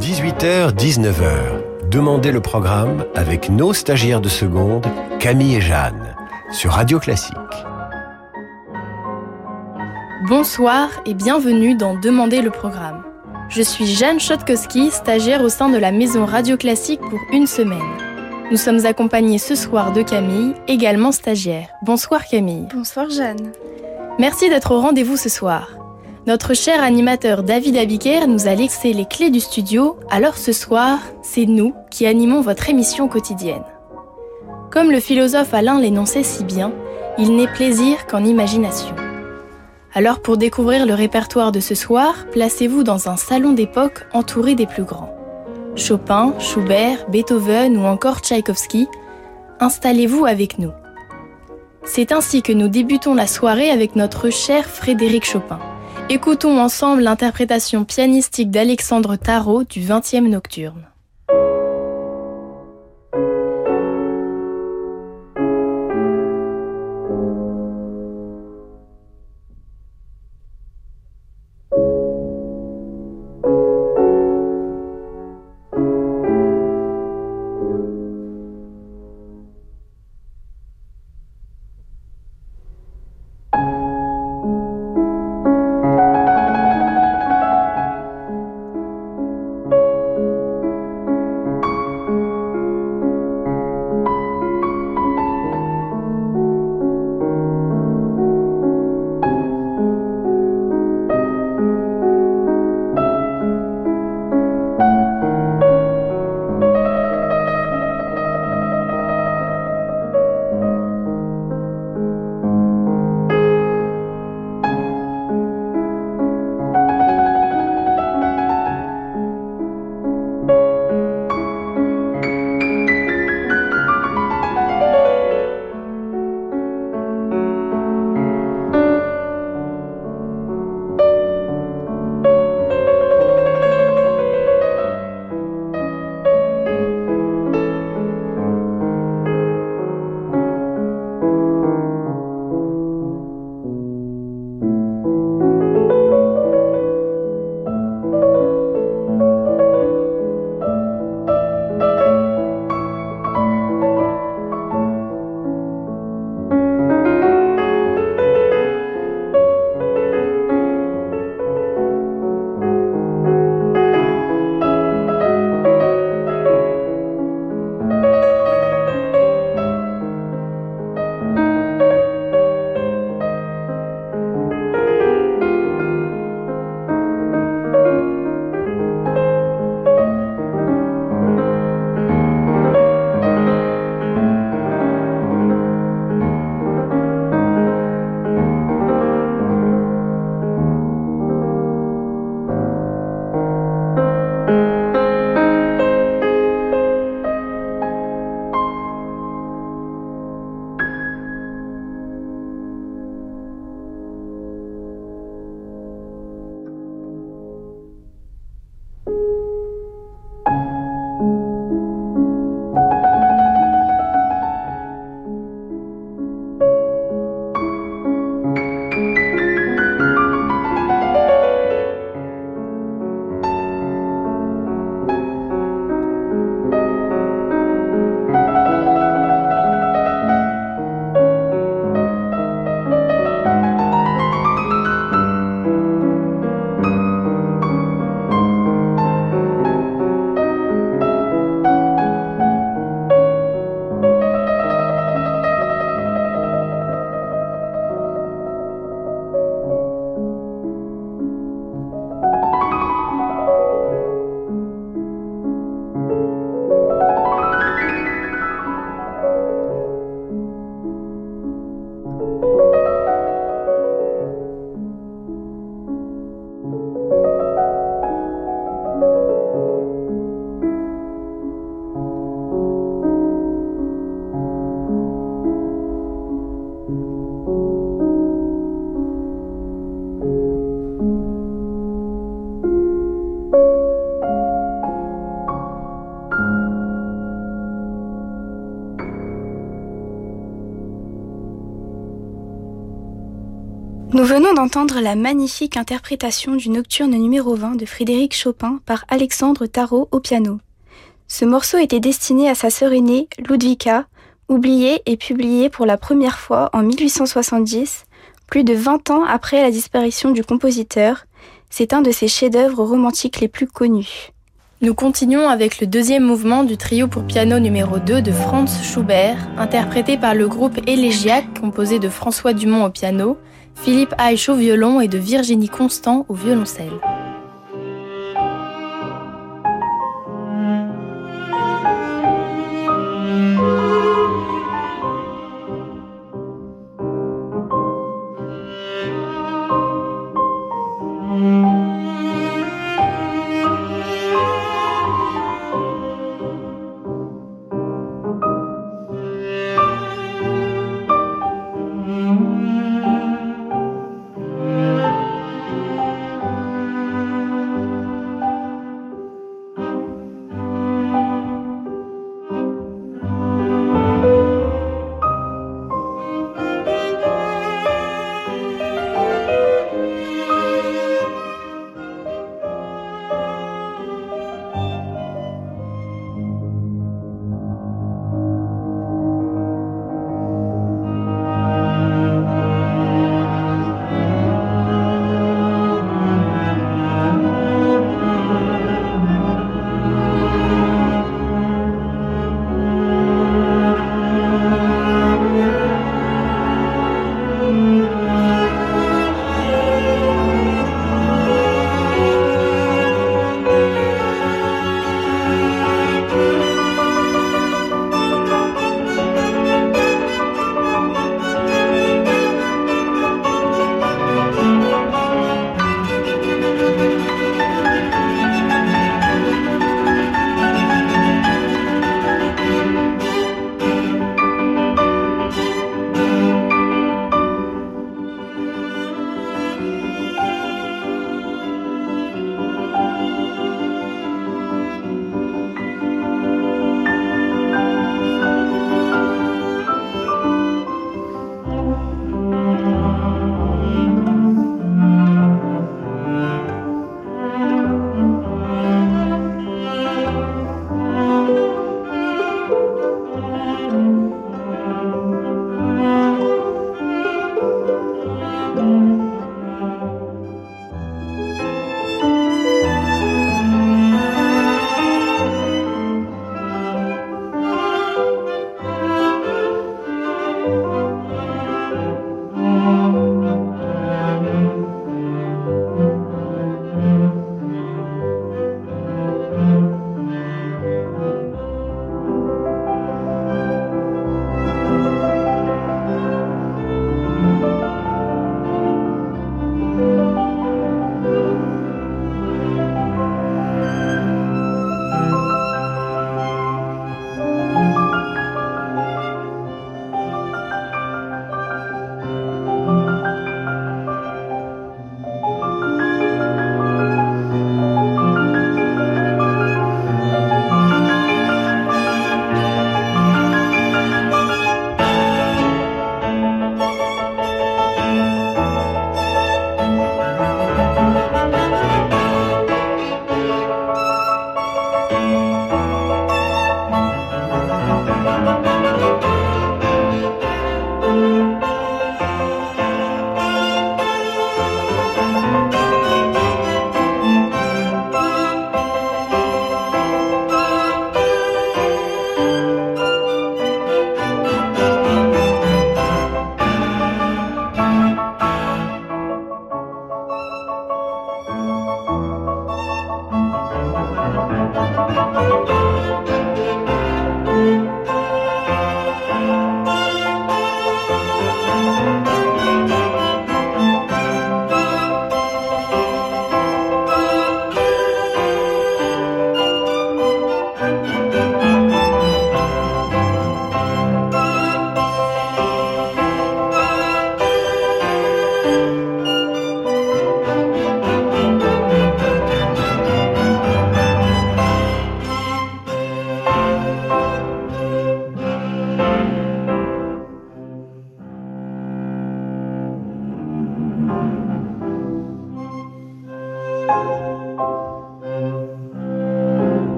18h, 19h. Demandez le programme avec nos stagiaires de seconde, Camille et Jeanne, sur Radio Classique. Bonsoir et bienvenue dans Demandez le programme. Je suis Jeanne Chotkowski, stagiaire au sein de la maison Radio Classique pour une semaine. Nous sommes accompagnés ce soir de Camille, également stagiaire. Bonsoir Camille. Bonsoir Jeanne. Merci d'être au rendez-vous ce soir. Notre cher animateur David Abiker nous a laissé les clés du studio, alors ce soir, c'est nous qui animons votre émission quotidienne. Comme le philosophe Alain l'énonçait si bien, il n'est plaisir qu'en imagination. Alors pour découvrir le répertoire de ce soir, placez-vous dans un salon d'époque entouré des plus grands. Chopin, Schubert, Beethoven ou encore Tchaïkovski, installez-vous avec nous. C'est ainsi que nous débutons la soirée avec notre cher Frédéric Chopin. Écoutons ensemble l'interprétation pianistique d'Alexandre Tarot du 20e nocturne. Nous venons d'entendre la magnifique interprétation du nocturne numéro 20 de Frédéric Chopin par Alexandre Tarot au piano. Ce morceau était destiné à sa sœur aînée, Ludwika, oubliée et publiée pour la première fois en 1870, plus de 20 ans après la disparition du compositeur. C'est un de ses chefs-d'œuvre romantiques les plus connus. Nous continuons avec le deuxième mouvement du trio pour piano numéro 2 de Franz Schubert, interprété par le groupe Élégiaque composé de François Dumont au piano, Philippe Haïch au violon et de Virginie Constant au violoncelle.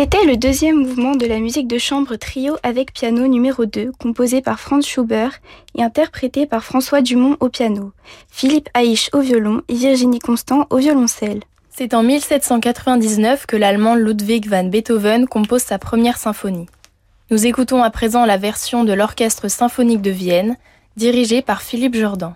C'était le deuxième mouvement de la musique de chambre trio avec piano numéro 2, composé par Franz Schubert et interprété par François Dumont au piano, Philippe Haïch au violon et Virginie Constant au violoncelle. C'est en 1799 que l'allemand Ludwig van Beethoven compose sa première symphonie. Nous écoutons à présent la version de l'Orchestre symphonique de Vienne, dirigé par Philippe Jordan.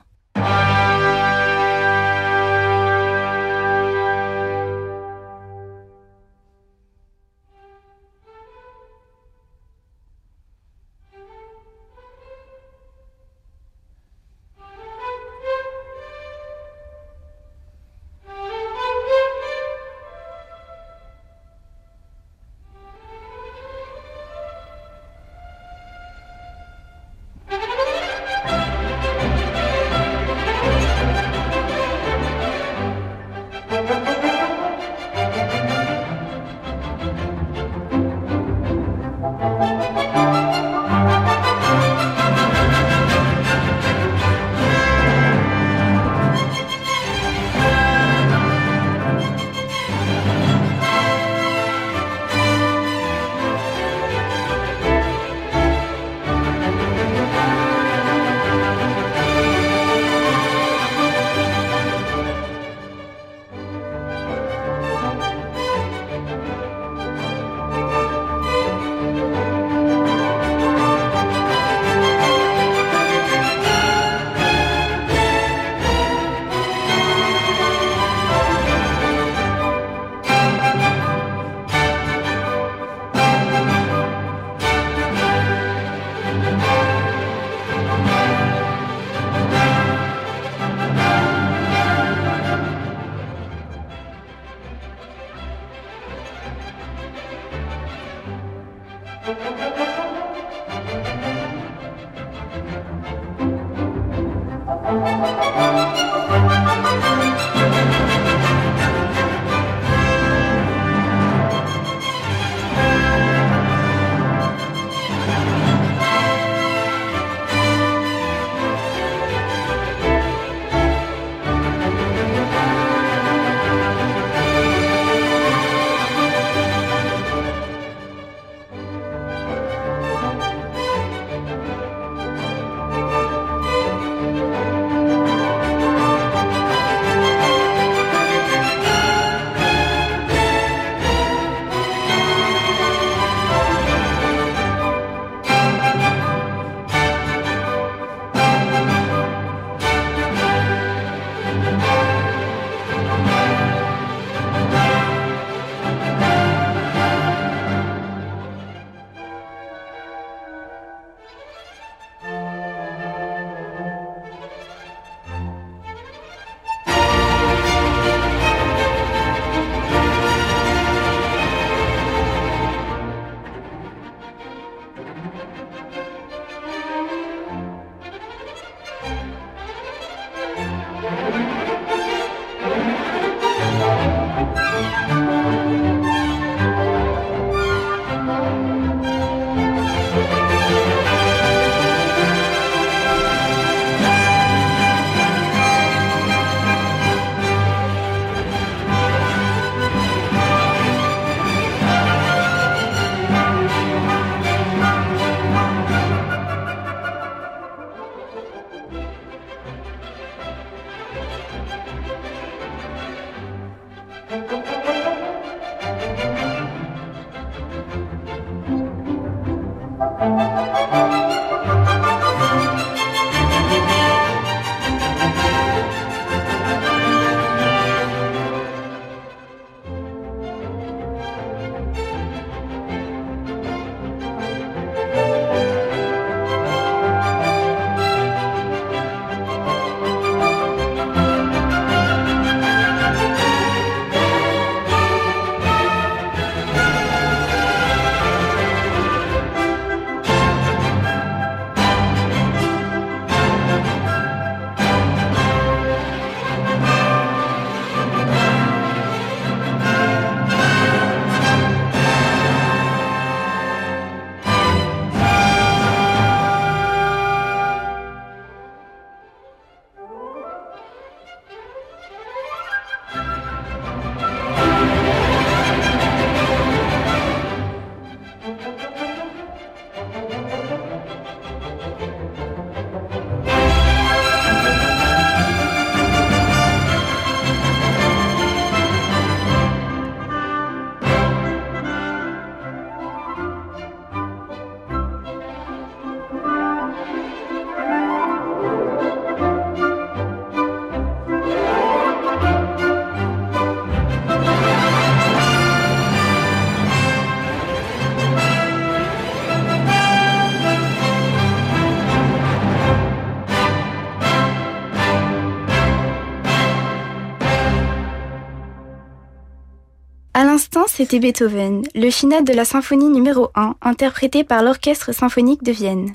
C'était Beethoven, le final de la symphonie numéro 1, interprété par l'Orchestre symphonique de Vienne.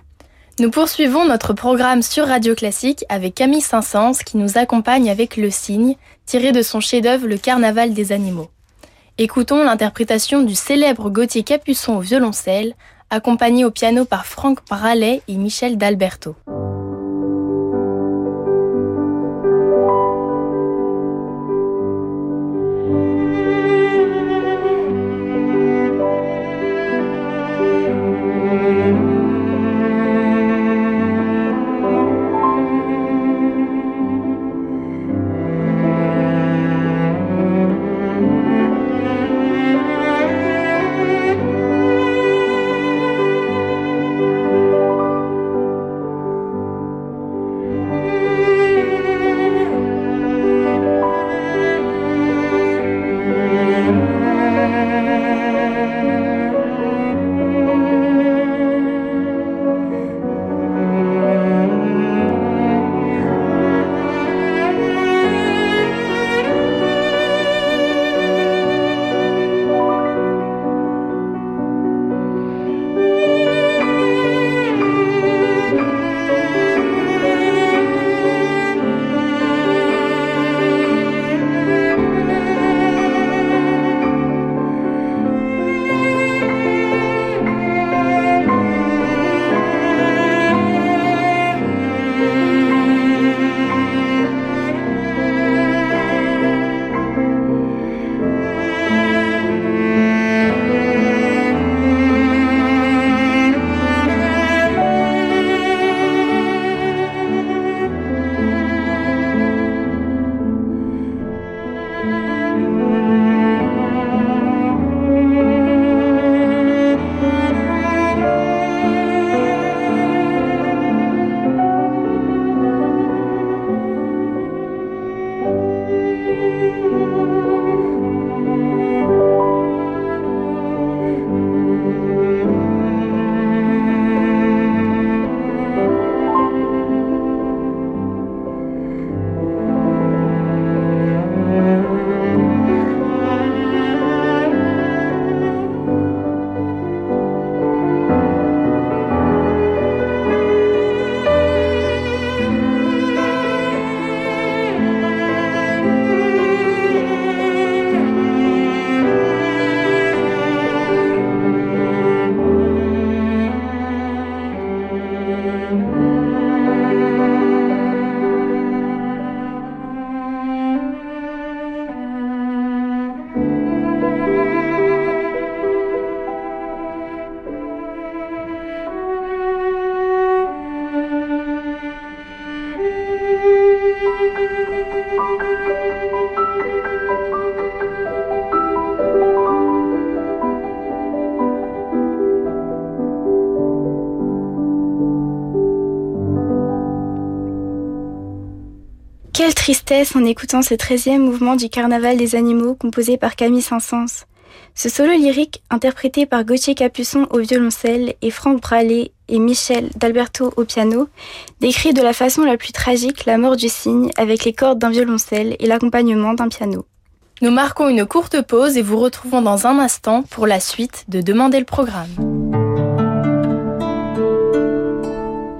Nous poursuivons notre programme sur Radio Classique avec Camille Saint-Saëns qui nous accompagne avec Le Cygne, tiré de son chef-d'œuvre Le Carnaval des animaux. Écoutons l'interprétation du célèbre Gauthier Capuçon au violoncelle, accompagné au piano par Franck Bralet et Michel D'Alberto. En écoutant ce treizième mouvement du Carnaval des animaux composé par Camille Saint-Saëns. Ce solo lyrique, interprété par Gauthier Capuçon au violoncelle et Franck Bralet et Michel d'Alberto au piano, décrit de la façon la plus tragique la mort du cygne avec les cordes d'un violoncelle et l'accompagnement d'un piano. Nous marquons une courte pause et vous retrouvons dans un instant pour la suite de Demander le programme.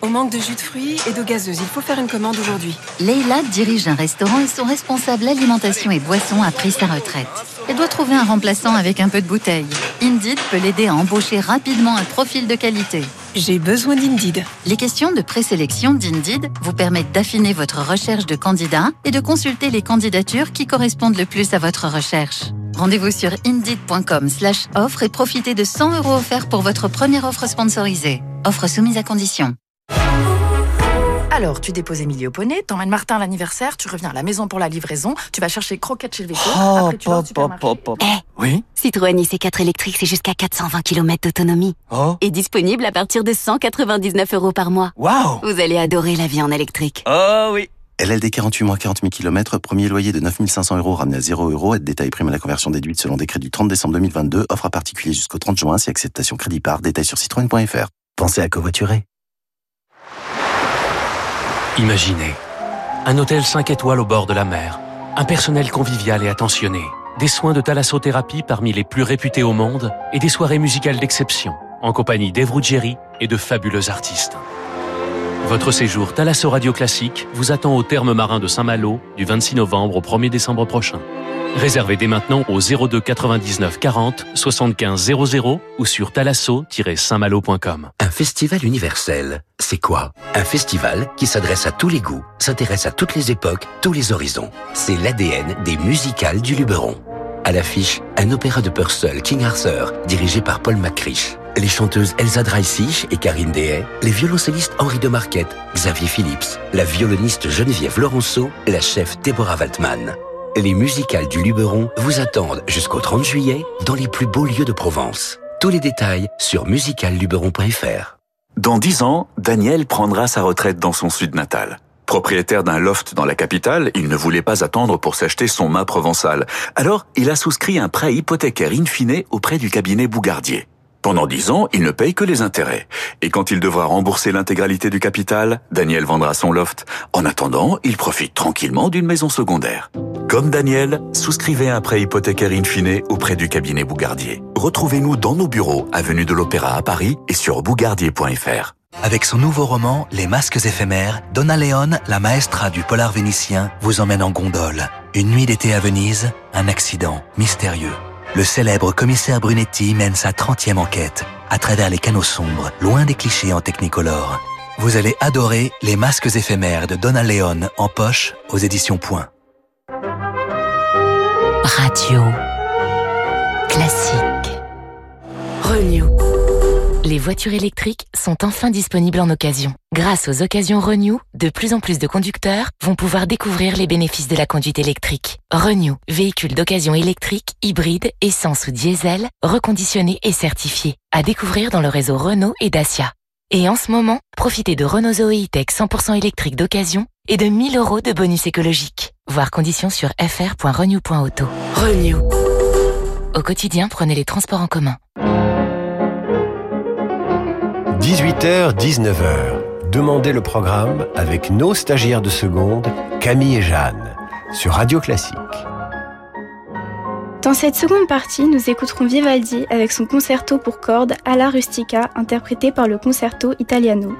Au manque de jus de fruits et d'eau gazeuse, il faut faire une commande aujourd'hui. Leila dirige un restaurant et son responsable alimentation et boissons a pris sa retraite. Elle doit trouver un remplaçant avec un peu de bouteille. Indeed peut l'aider à embaucher rapidement un profil de qualité. J'ai besoin d'Indeed. Les questions de présélection d'Indeed vous permettent d'affiner votre recherche de candidats et de consulter les candidatures qui correspondent le plus à votre recherche. Rendez-vous sur indeed.com slash offre et profitez de 100 euros offerts pour votre première offre sponsorisée. Offre soumise à condition. Alors, tu déposes Émilie au poney, t'emmènes Martin à l'anniversaire, tu reviens à la maison pour la livraison, tu vas chercher croquettes chez le veto, Oh, après tu vas au pop, supermarché. pop, pop. Eh, Oui Citroën IC4 électrique, c'est jusqu'à 420 km d'autonomie. Oh Et disponible à partir de 199 euros par mois. Waouh Vous allez adorer la vie en électrique. Oh oui LLD 48 mois 40 000 km, premier loyer de 9500 euros ramené à 0 euros, aide détail prime à la conversion déduite selon décret du 30 décembre 2022, offre à particulier jusqu'au 30 juin si acceptation crédit par, détail sur citroën.fr. Pensez à covoiturer. Imaginez, un hôtel 5 étoiles au bord de la mer, un personnel convivial et attentionné, des soins de thalassothérapie parmi les plus réputés au monde et des soirées musicales d'exception, en compagnie d'Eve Ruggieri et de fabuleux artistes. Votre séjour Thalasso Radio Classique vous attend au terme marin de Saint-Malo du 26 novembre au 1er décembre prochain. Réservez dès maintenant au 02 99 40 75 00 ou sur thalasso-saintmalo.com. Un festival universel, c'est quoi? Un festival qui s'adresse à tous les goûts, s'intéresse à toutes les époques, tous les horizons. C'est l'ADN des musicales du Luberon. À l'affiche, un opéra de Purcell, King Arthur, dirigé par Paul McCrish. Les chanteuses Elsa Dreissich et Karine Dehay, les violoncellistes Henri de Marquette, Xavier Phillips, la violoniste Geneviève Laurenceau, la chef Deborah Waltman. Les musicales du Luberon vous attendent jusqu'au 30 juillet dans les plus beaux lieux de Provence. Tous les détails sur musicalluberon.fr. Dans dix ans, Daniel prendra sa retraite dans son sud natal. Propriétaire d'un loft dans la capitale, il ne voulait pas attendre pour s'acheter son mât provençal. Alors, il a souscrit un prêt hypothécaire in fine auprès du cabinet Bougardier. Pendant dix ans, il ne paye que les intérêts. Et quand il devra rembourser l'intégralité du capital, Daniel vendra son loft. En attendant, il profite tranquillement d'une maison secondaire. Comme Daniel, souscrivez un prêt hypothécaire in fine auprès du cabinet Bougardier. Retrouvez-nous dans nos bureaux, avenue de l'Opéra à Paris et sur bougardier.fr. Avec son nouveau roman Les Masques éphémères, Donna Leon, la maestra du polar vénitien, vous emmène en gondole. Une nuit d'été à Venise, un accident mystérieux. Le célèbre commissaire Brunetti mène sa 30e enquête à travers les canaux sombres, loin des clichés en technicolor. Vous allez adorer Les Masques éphémères de Donna Leon en poche aux éditions Point. Radio classique. Renew. Les voitures électriques sont enfin disponibles en occasion. Grâce aux occasions Renew, de plus en plus de conducteurs vont pouvoir découvrir les bénéfices de la conduite électrique. Renew, véhicule d'occasion électrique, hybride, essence ou diesel, reconditionné et certifié. À découvrir dans le réseau Renault et Dacia. Et en ce moment, profitez de Renault Zoe E-Tech 100% électrique d'occasion et de 1000 euros de bonus écologique. Voir conditions sur fr.renew.auto. Renew. Au quotidien, prenez les transports en commun. 18h, 19h. Demandez le programme avec nos stagiaires de seconde, Camille et Jeanne, sur Radio Classique. Dans cette seconde partie, nous écouterons Vivaldi avec son concerto pour cordes Alla Rustica, interprété par le Concerto Italiano.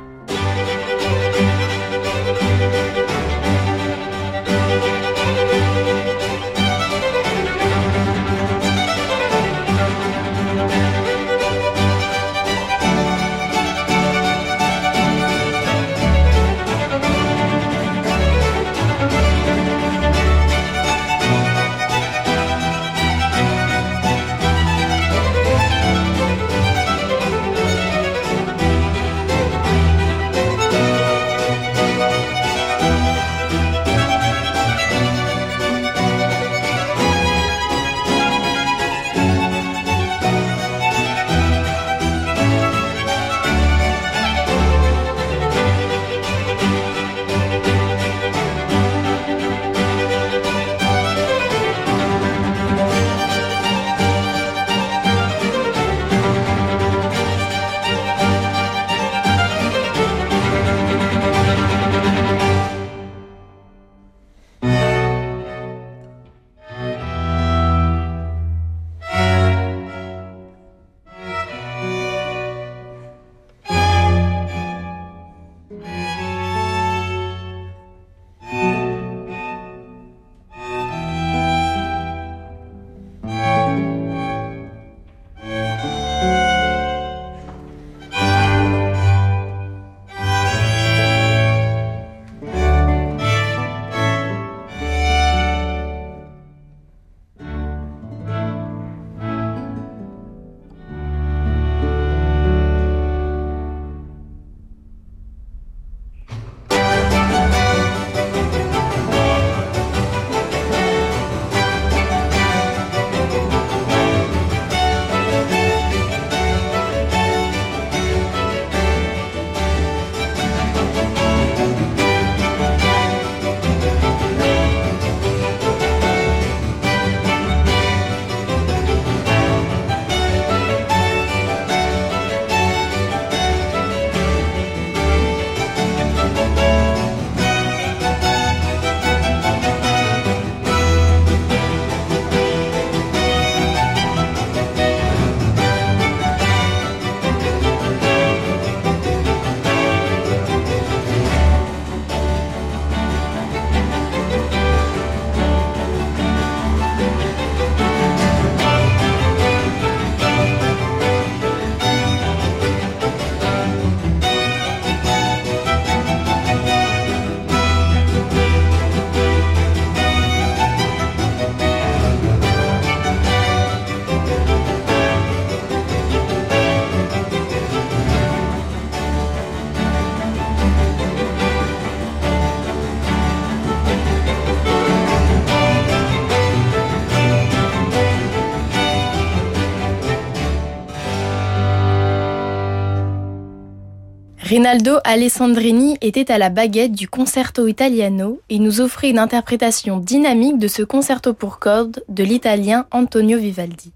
Rinaldo Alessandrini était à la baguette du Concerto Italiano et nous offrait une interprétation dynamique de ce concerto pour cordes de l'italien Antonio Vivaldi.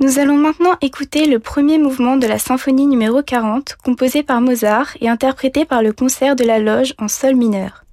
Nous allons maintenant écouter le premier mouvement de la symphonie numéro 40, composé par Mozart et interprété par le concert de la loge en sol mineur.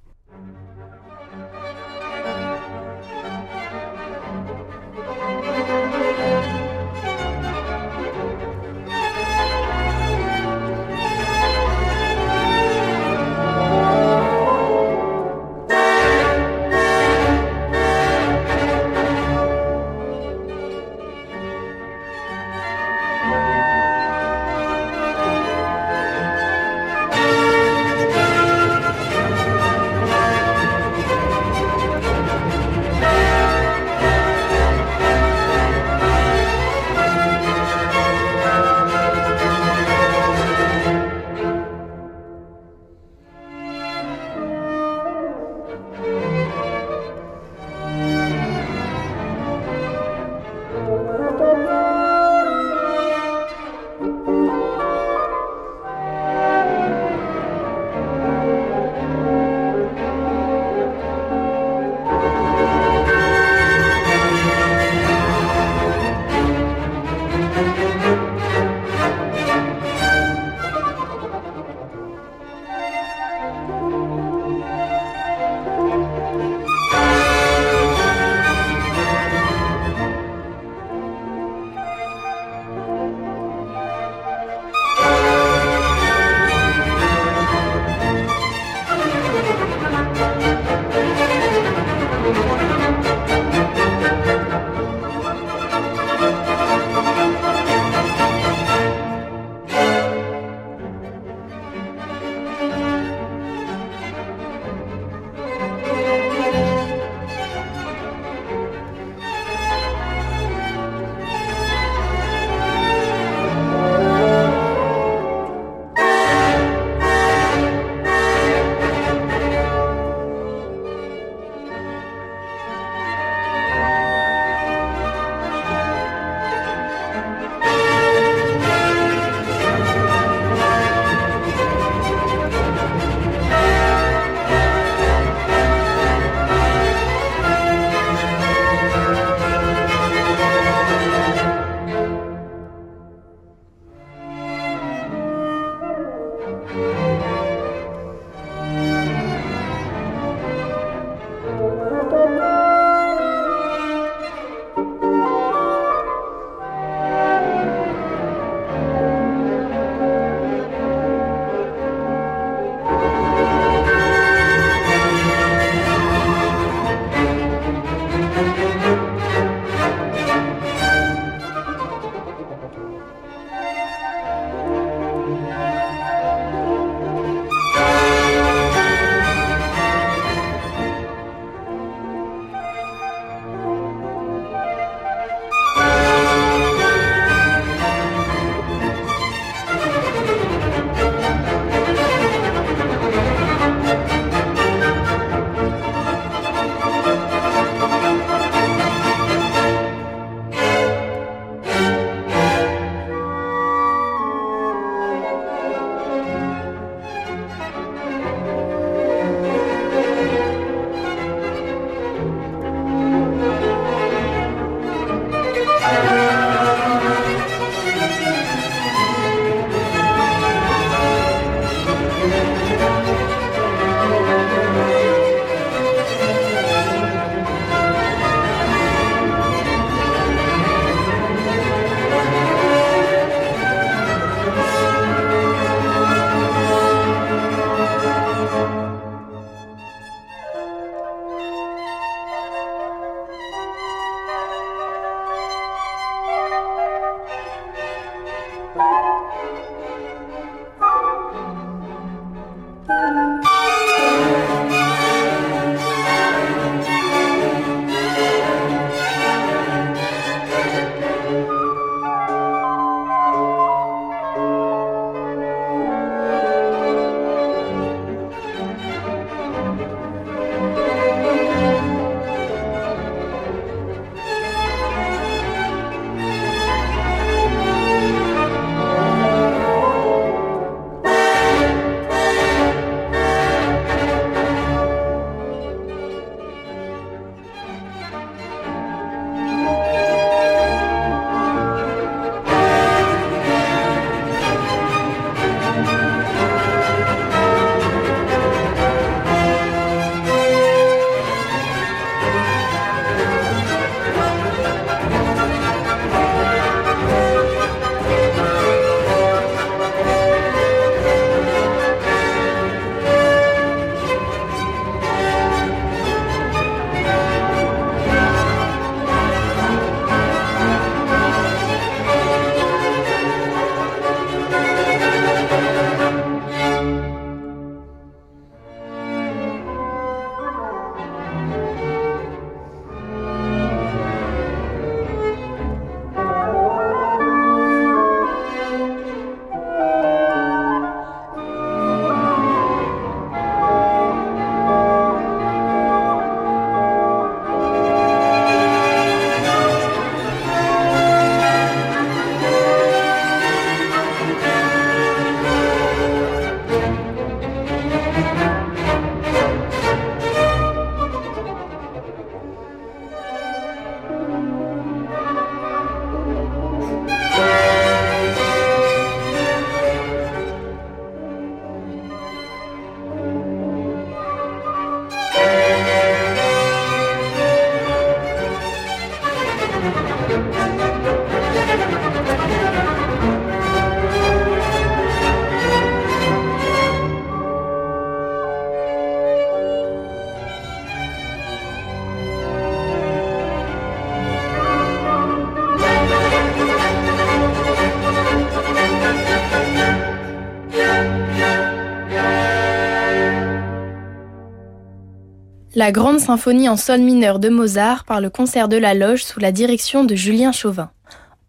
La grande symphonie en sol mineur de Mozart par le concert de la Loge sous la direction de Julien Chauvin.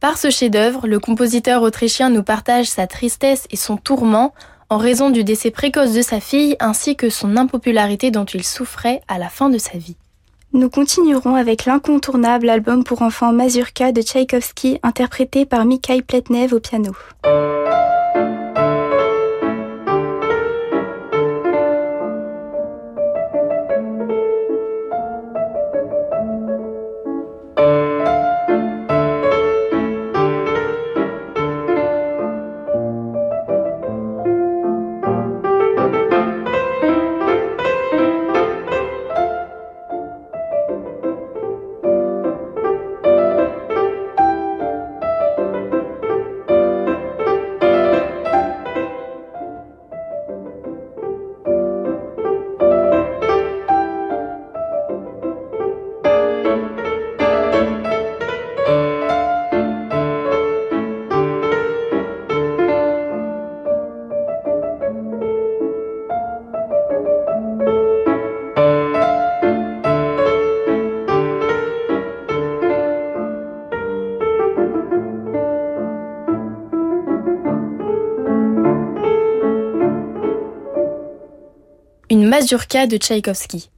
Par ce chef-d'œuvre, le compositeur autrichien nous partage sa tristesse et son tourment en raison du décès précoce de sa fille ainsi que son impopularité dont il souffrait à la fin de sa vie. Nous continuerons avec l'incontournable album pour enfants Mazurka de Tchaïkovski interprété par Mikhail Pletnev au piano. De Tchaïkovski.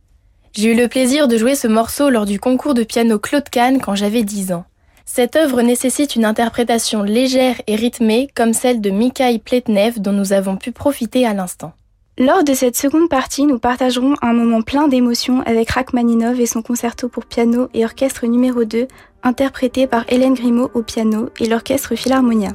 J'ai eu le plaisir de jouer ce morceau lors du concours de piano Claude Kahn quand j'avais 10 ans. Cette œuvre nécessite une interprétation légère et rythmée comme celle de Mikhail Pletnev dont nous avons pu profiter à l'instant. Lors de cette seconde partie, nous partagerons un moment plein d'émotions avec Rachmaninov et son concerto pour piano et orchestre numéro 2, interprété par Hélène Grimaud au piano et l'orchestre Philharmonia.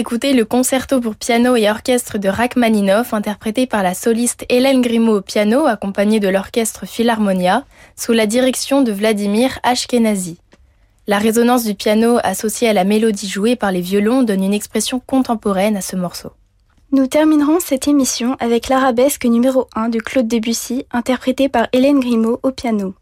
D'écouter le concerto pour piano et orchestre de Rachmaninoff, interprété par la soliste Hélène Grimaud au piano, accompagnée de l'orchestre Philharmonia, sous la direction de Vladimir Ashkenazi. La résonance du piano associée à la mélodie jouée par les violons donne une expression contemporaine à ce morceau. Nous terminerons cette émission avec l'arabesque numéro 1 de Claude Debussy, interprété par Hélène Grimaud au piano.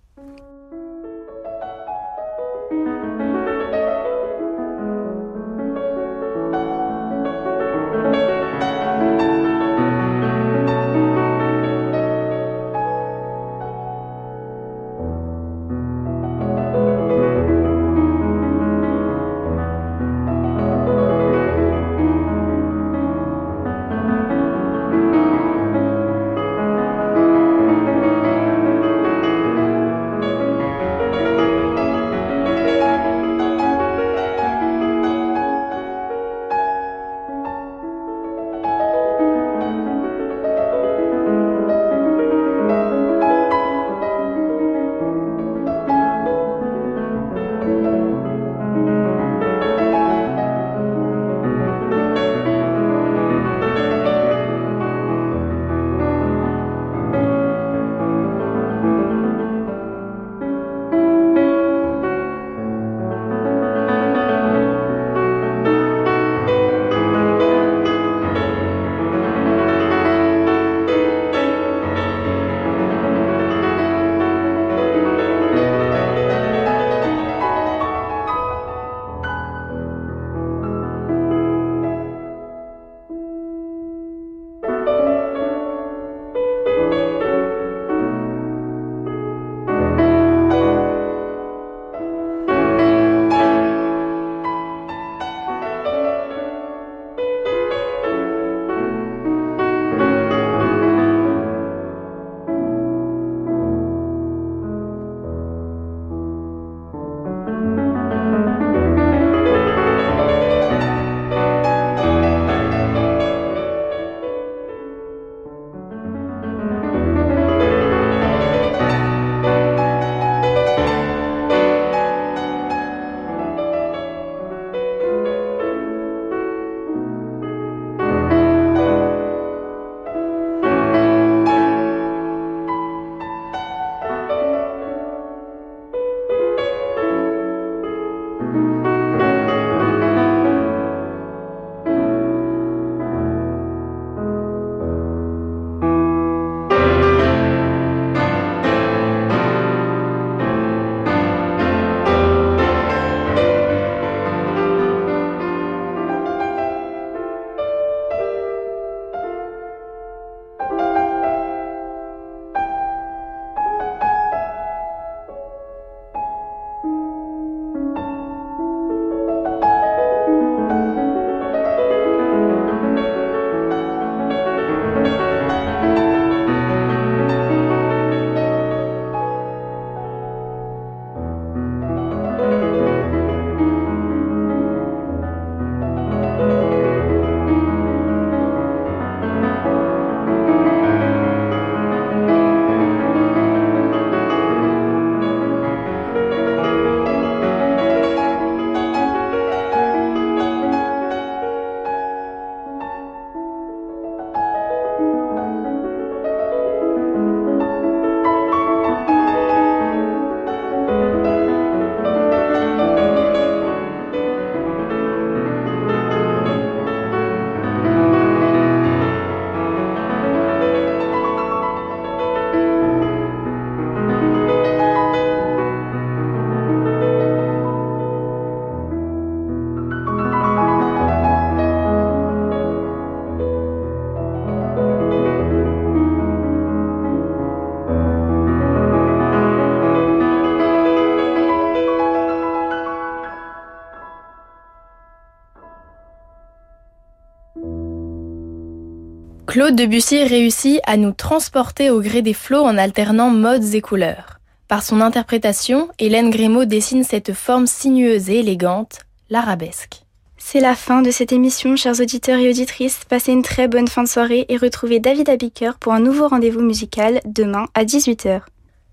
Claude Debussy réussit à nous transporter au gré des flots en alternant modes et couleurs. Par son interprétation, Hélène Grimaud dessine cette forme sinueuse et élégante, l'arabesque. C'est la fin de cette émission, chers auditeurs et auditrices. Passez une très bonne fin de soirée et retrouvez David Abiker pour un nouveau rendez-vous musical demain à 18h.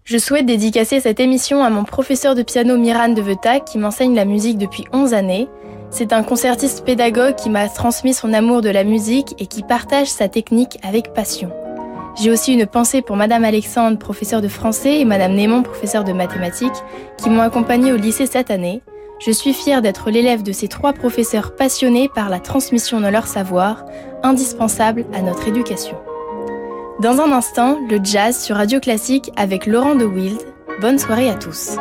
Je souhaite dédicacer cette émission à mon professeur de piano Miran de Veta qui m'enseigne la musique depuis 11 années. C'est un concertiste pédagogue qui m'a transmis son amour de la musique et qui partage sa technique avec passion. J'ai aussi une pensée pour Madame Alexandre, professeure de français, et Madame Némon, professeure de mathématiques, qui m'ont accompagnée au lycée cette année. Je suis fière d'être l'élève de ces trois professeurs passionnés par la transmission de leur savoir, indispensable à notre éducation. Dans un instant, le jazz sur Radio Classique avec Laurent de Wild. Bonne soirée à tous.